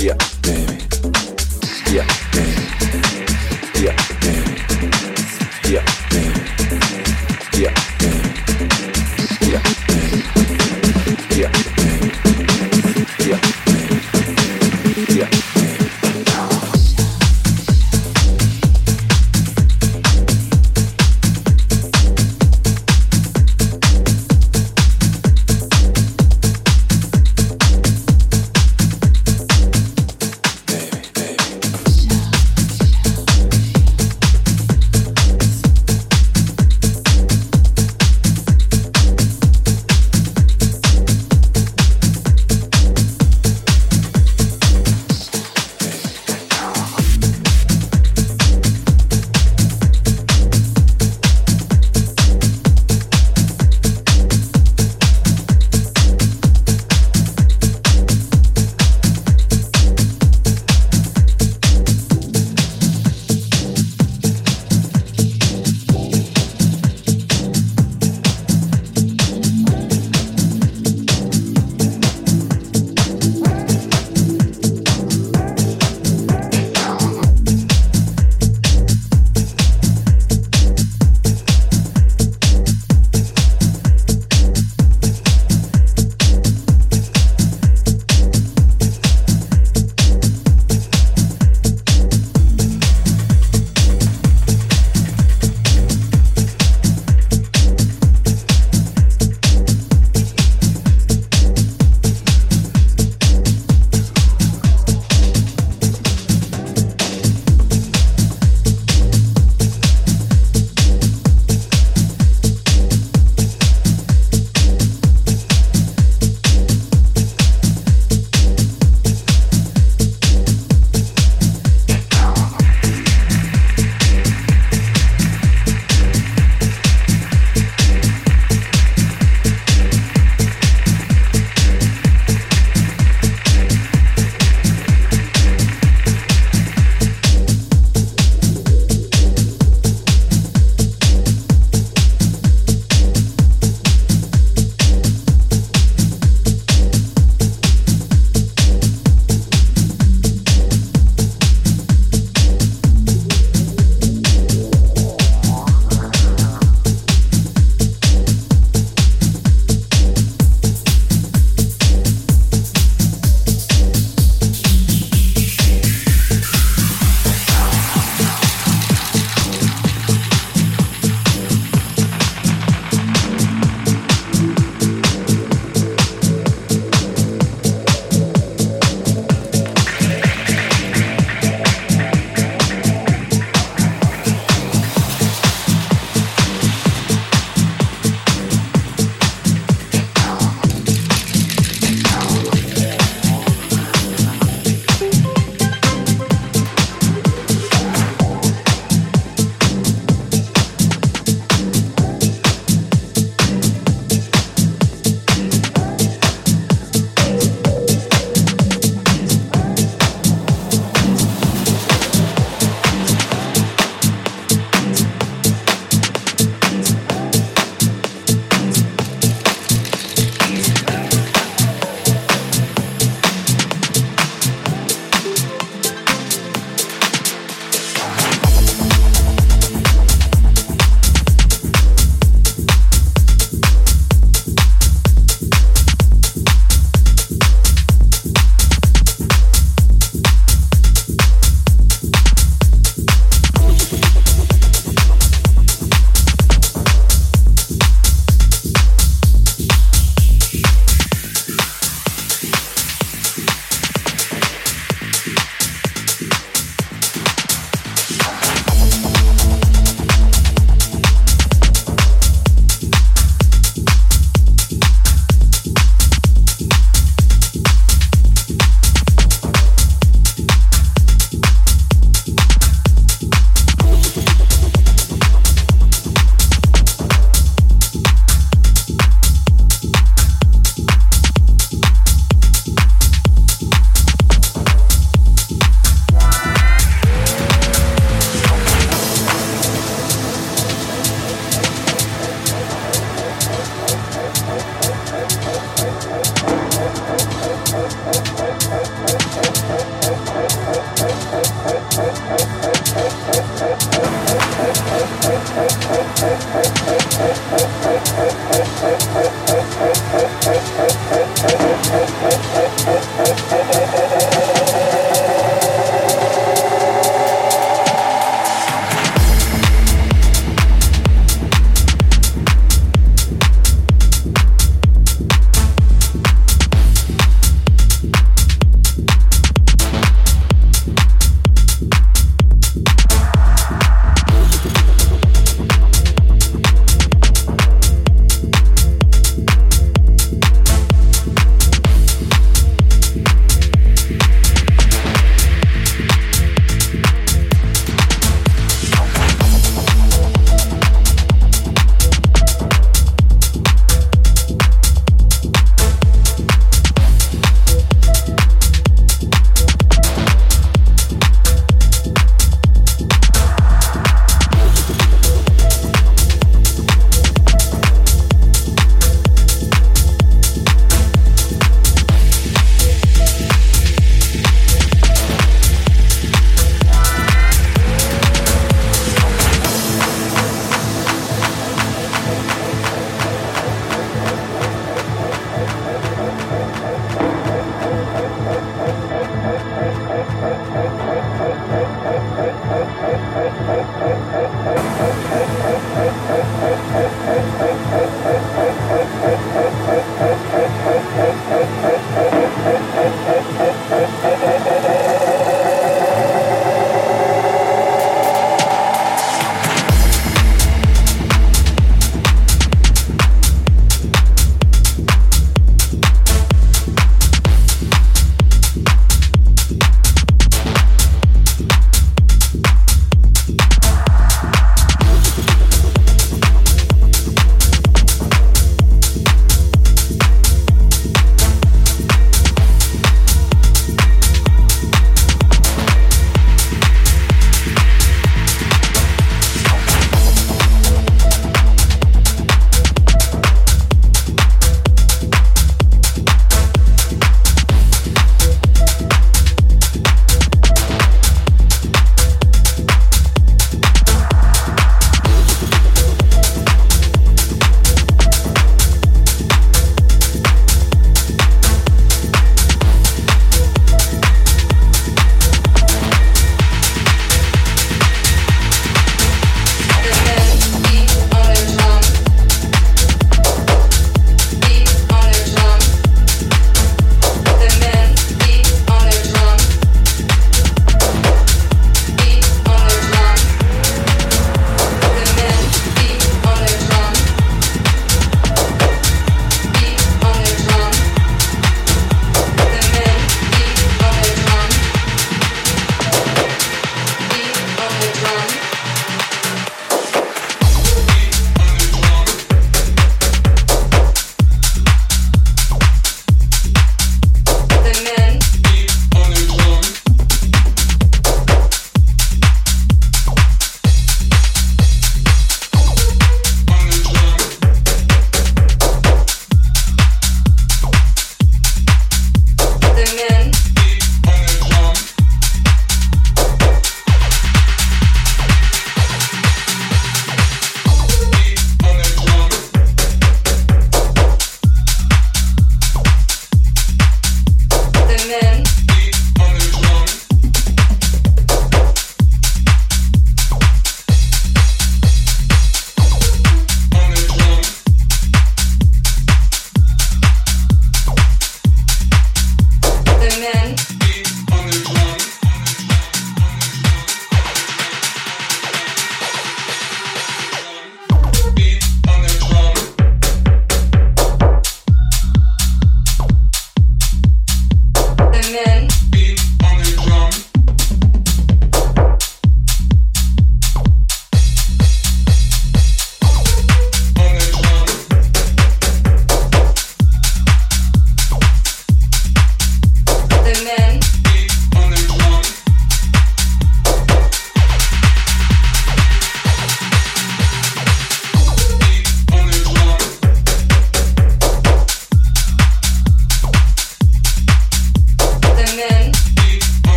Yeah. Baby. Yeah.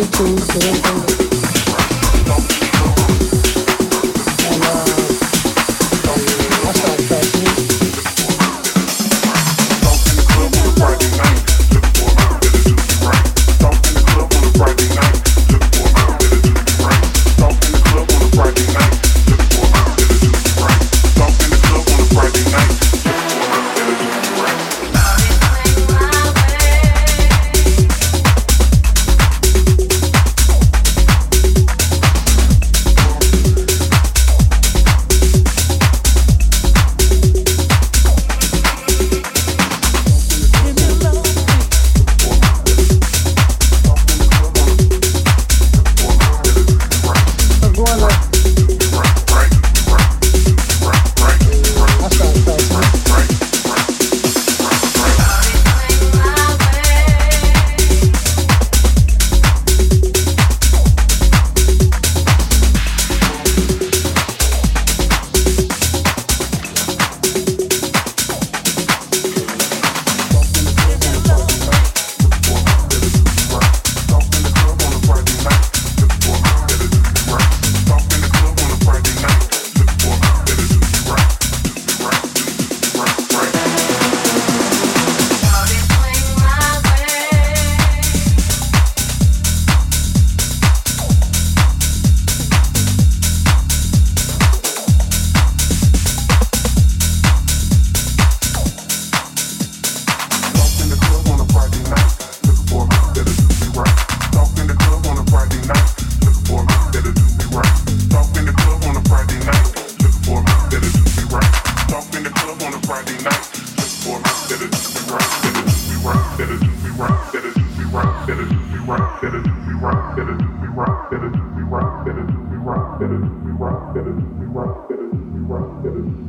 The songs, the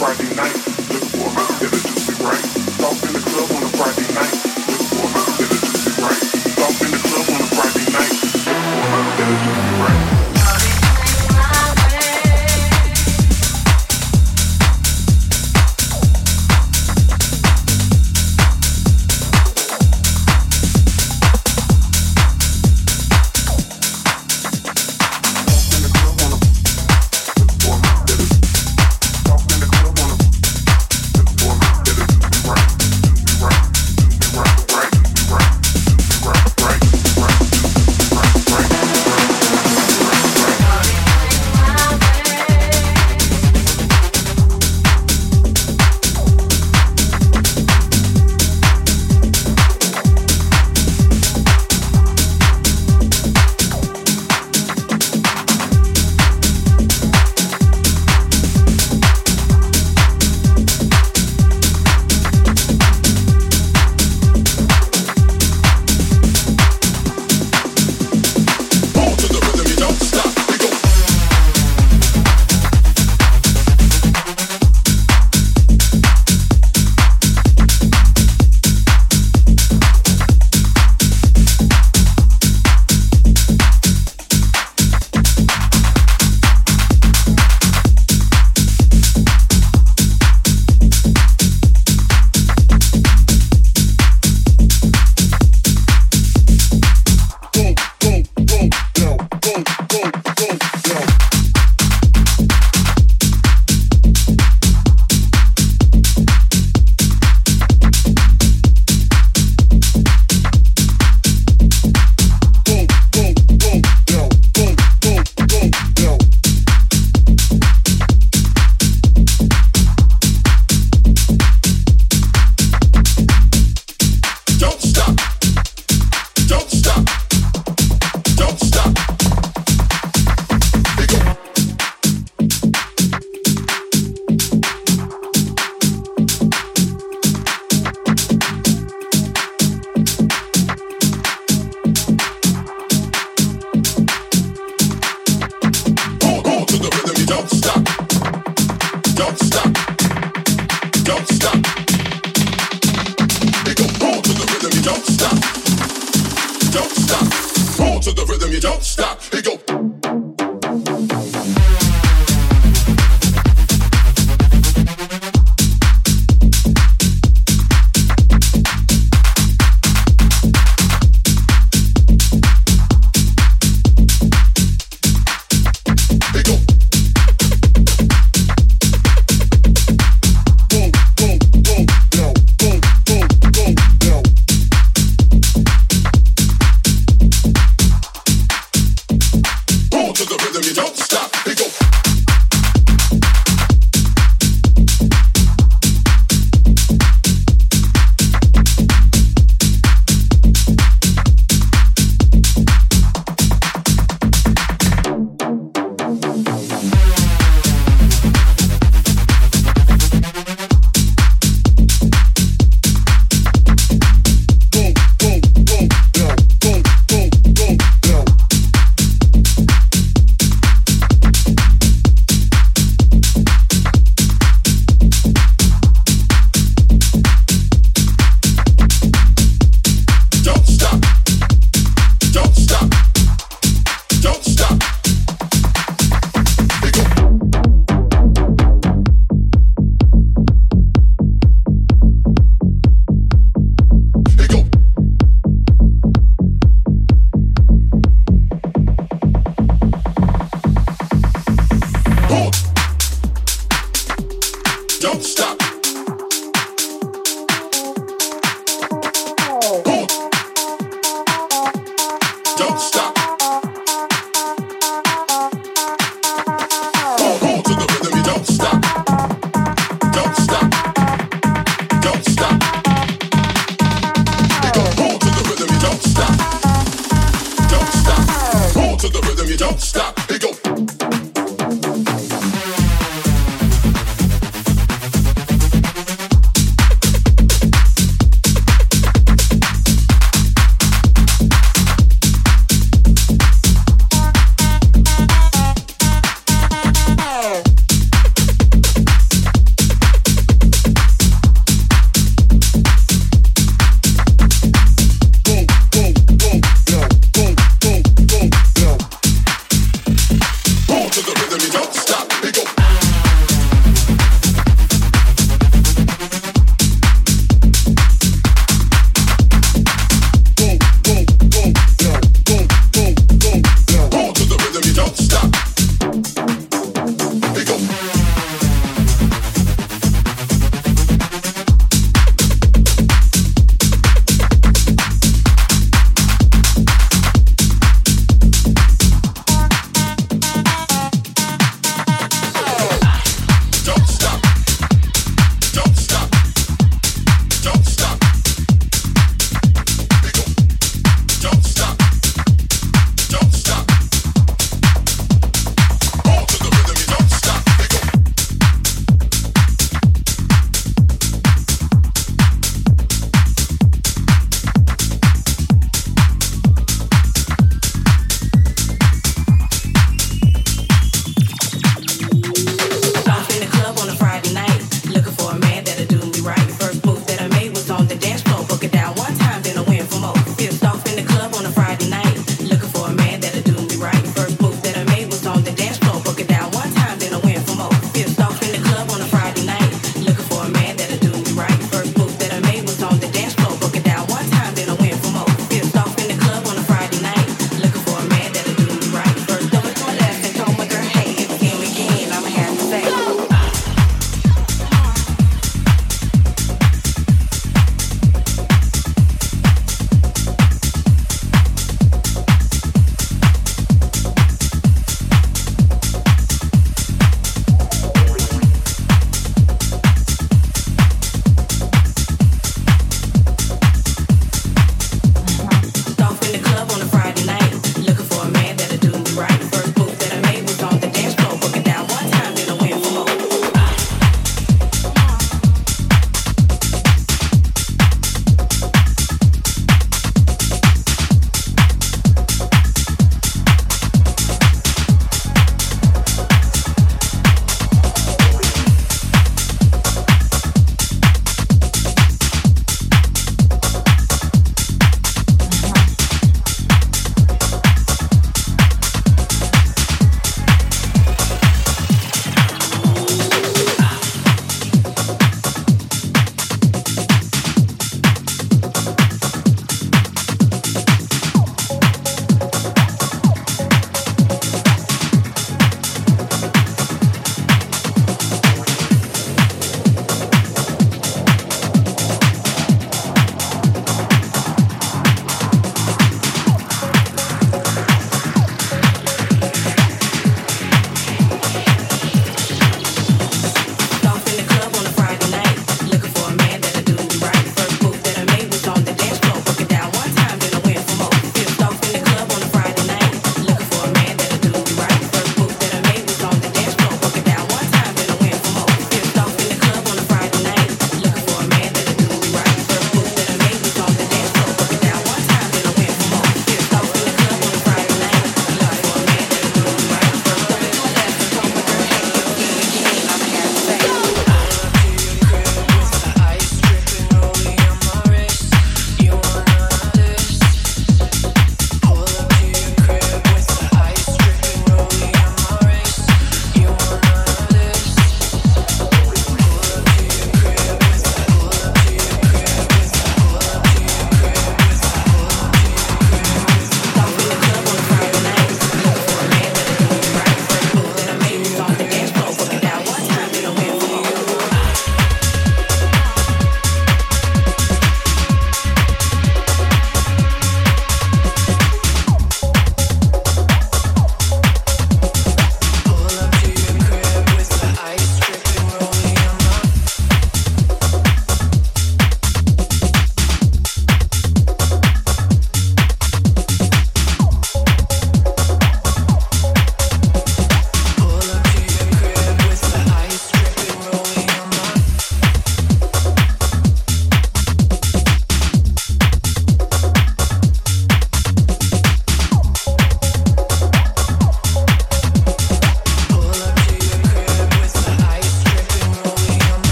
Friday night. to the rhythm, you don't stop.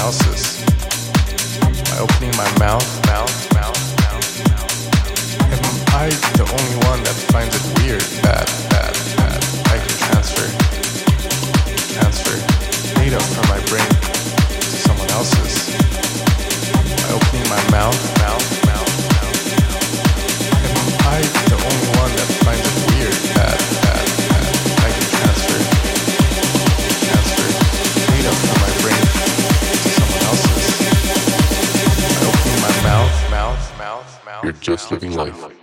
else's by opening my mouth, mouth, mouth, mouth, mouth. Am I the only one that finds it weird that, that, that I can transfer, transfer data from my brain to someone else's by opening my mouth? you're just living life.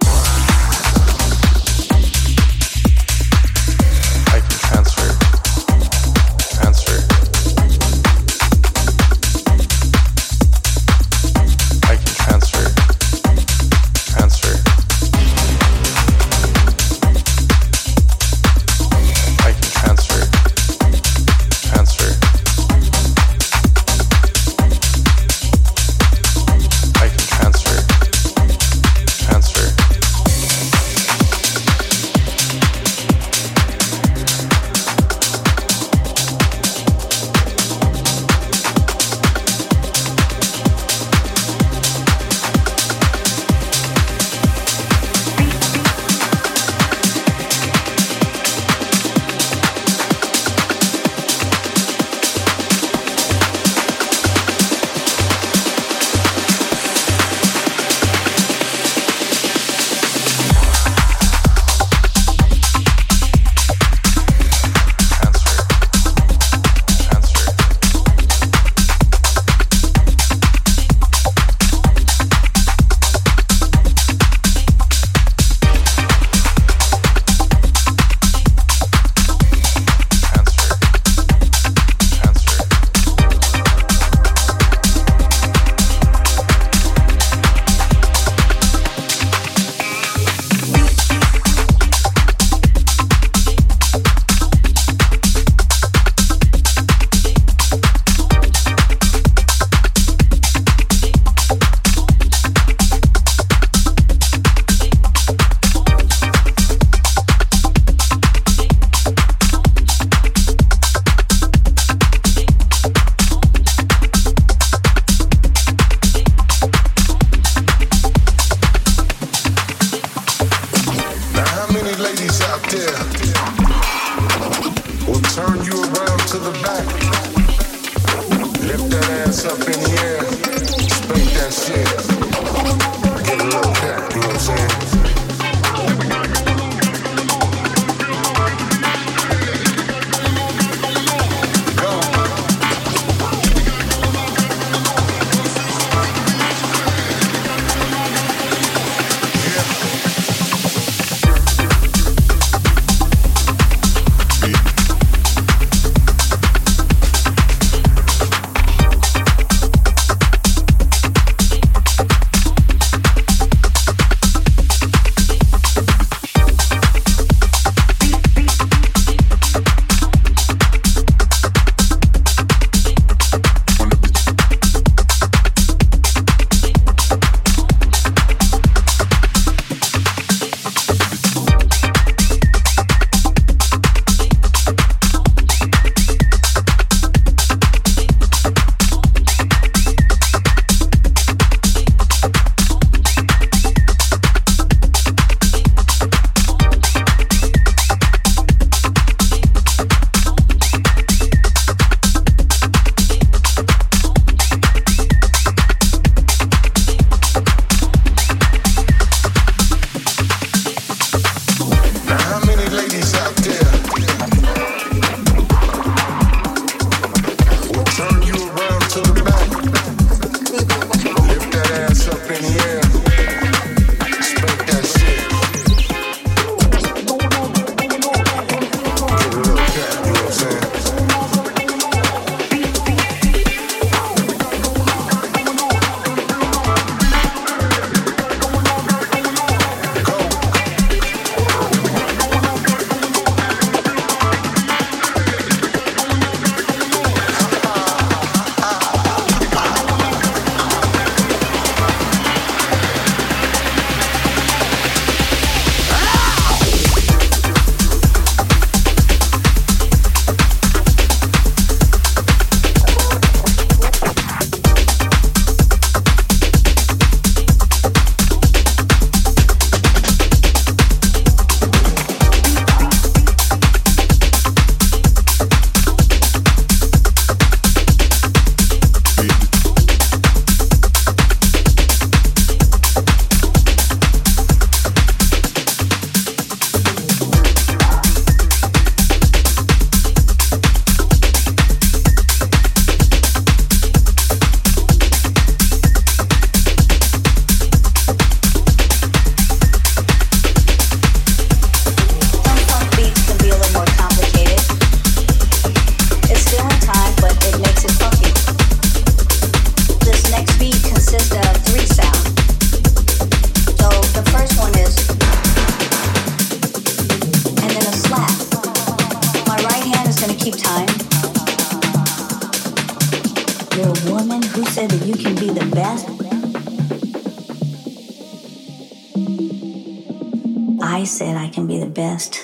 best.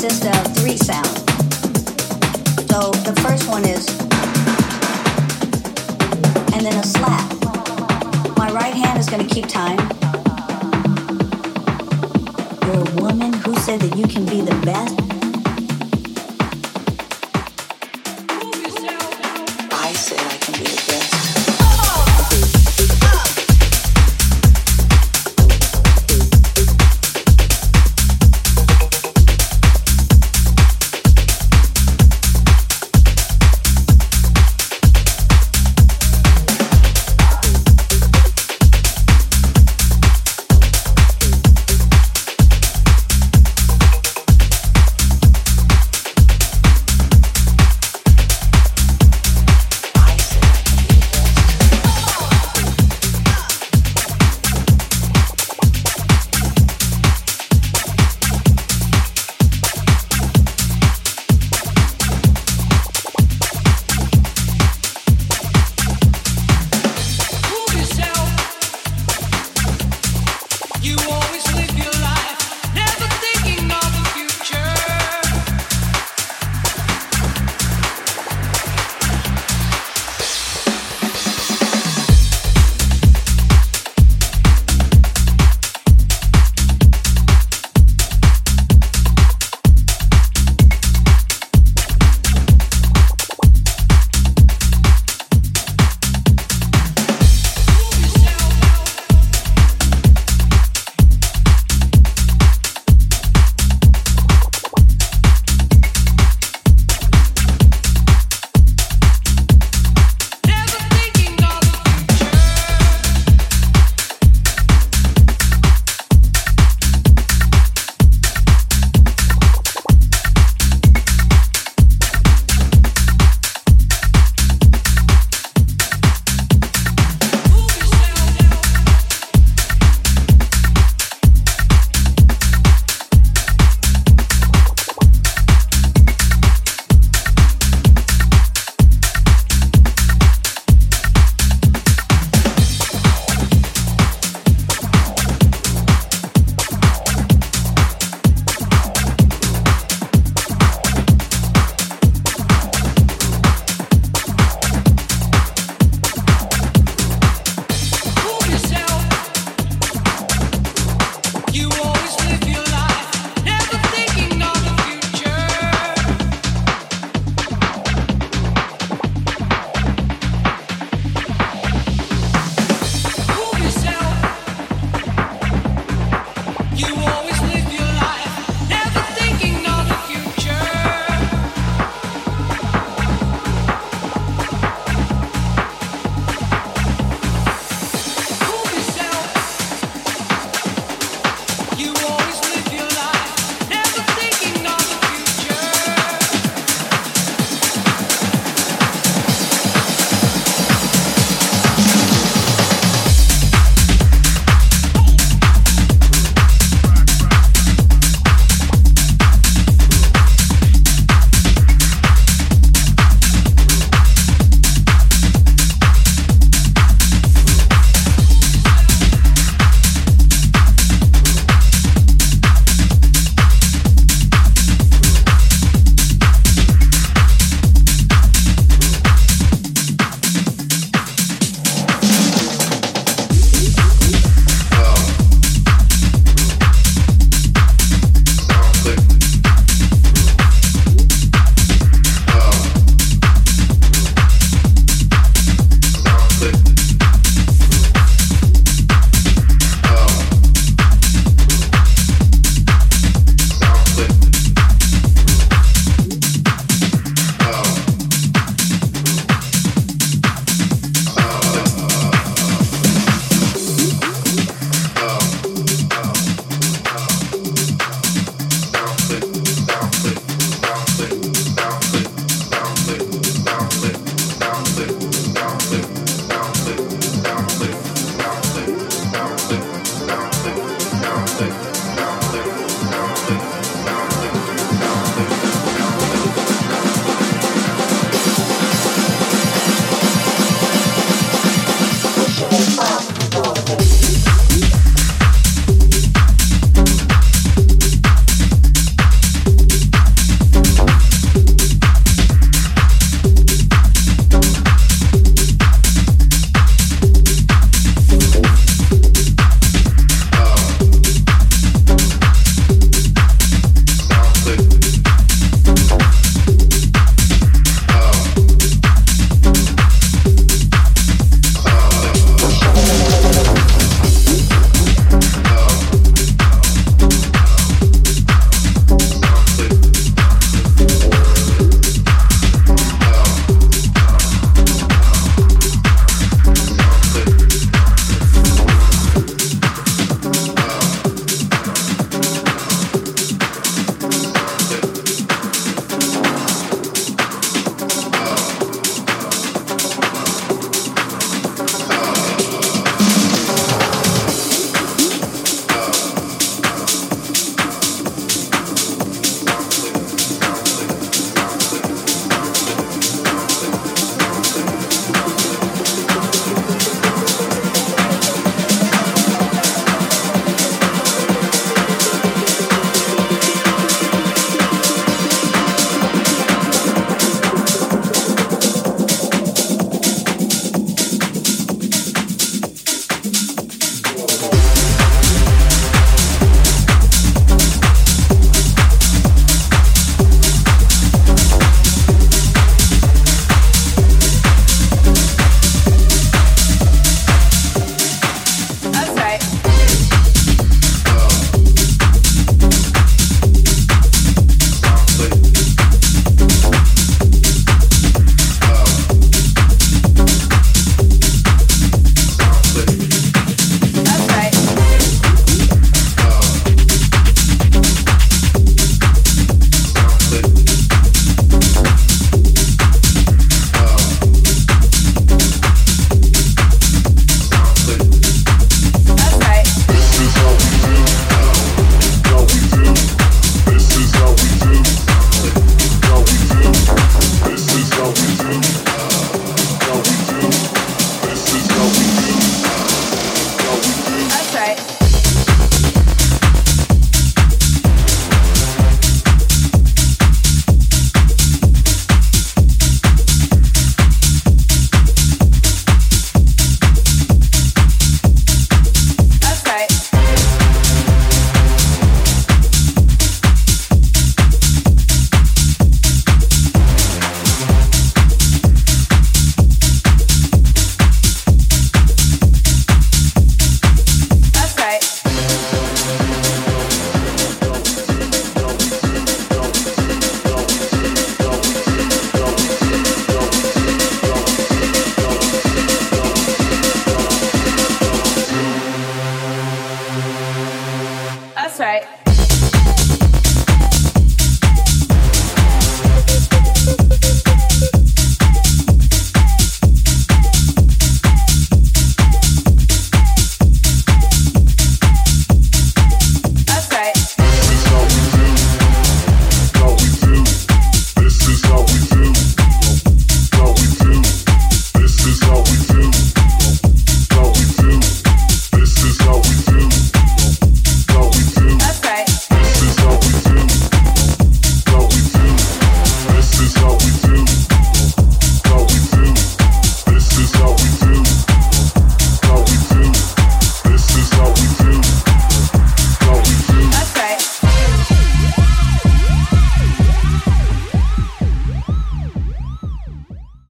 consists of three sounds. So the first one is, and then a slap. My right hand is going to keep time. You're a woman who said that you can be the best.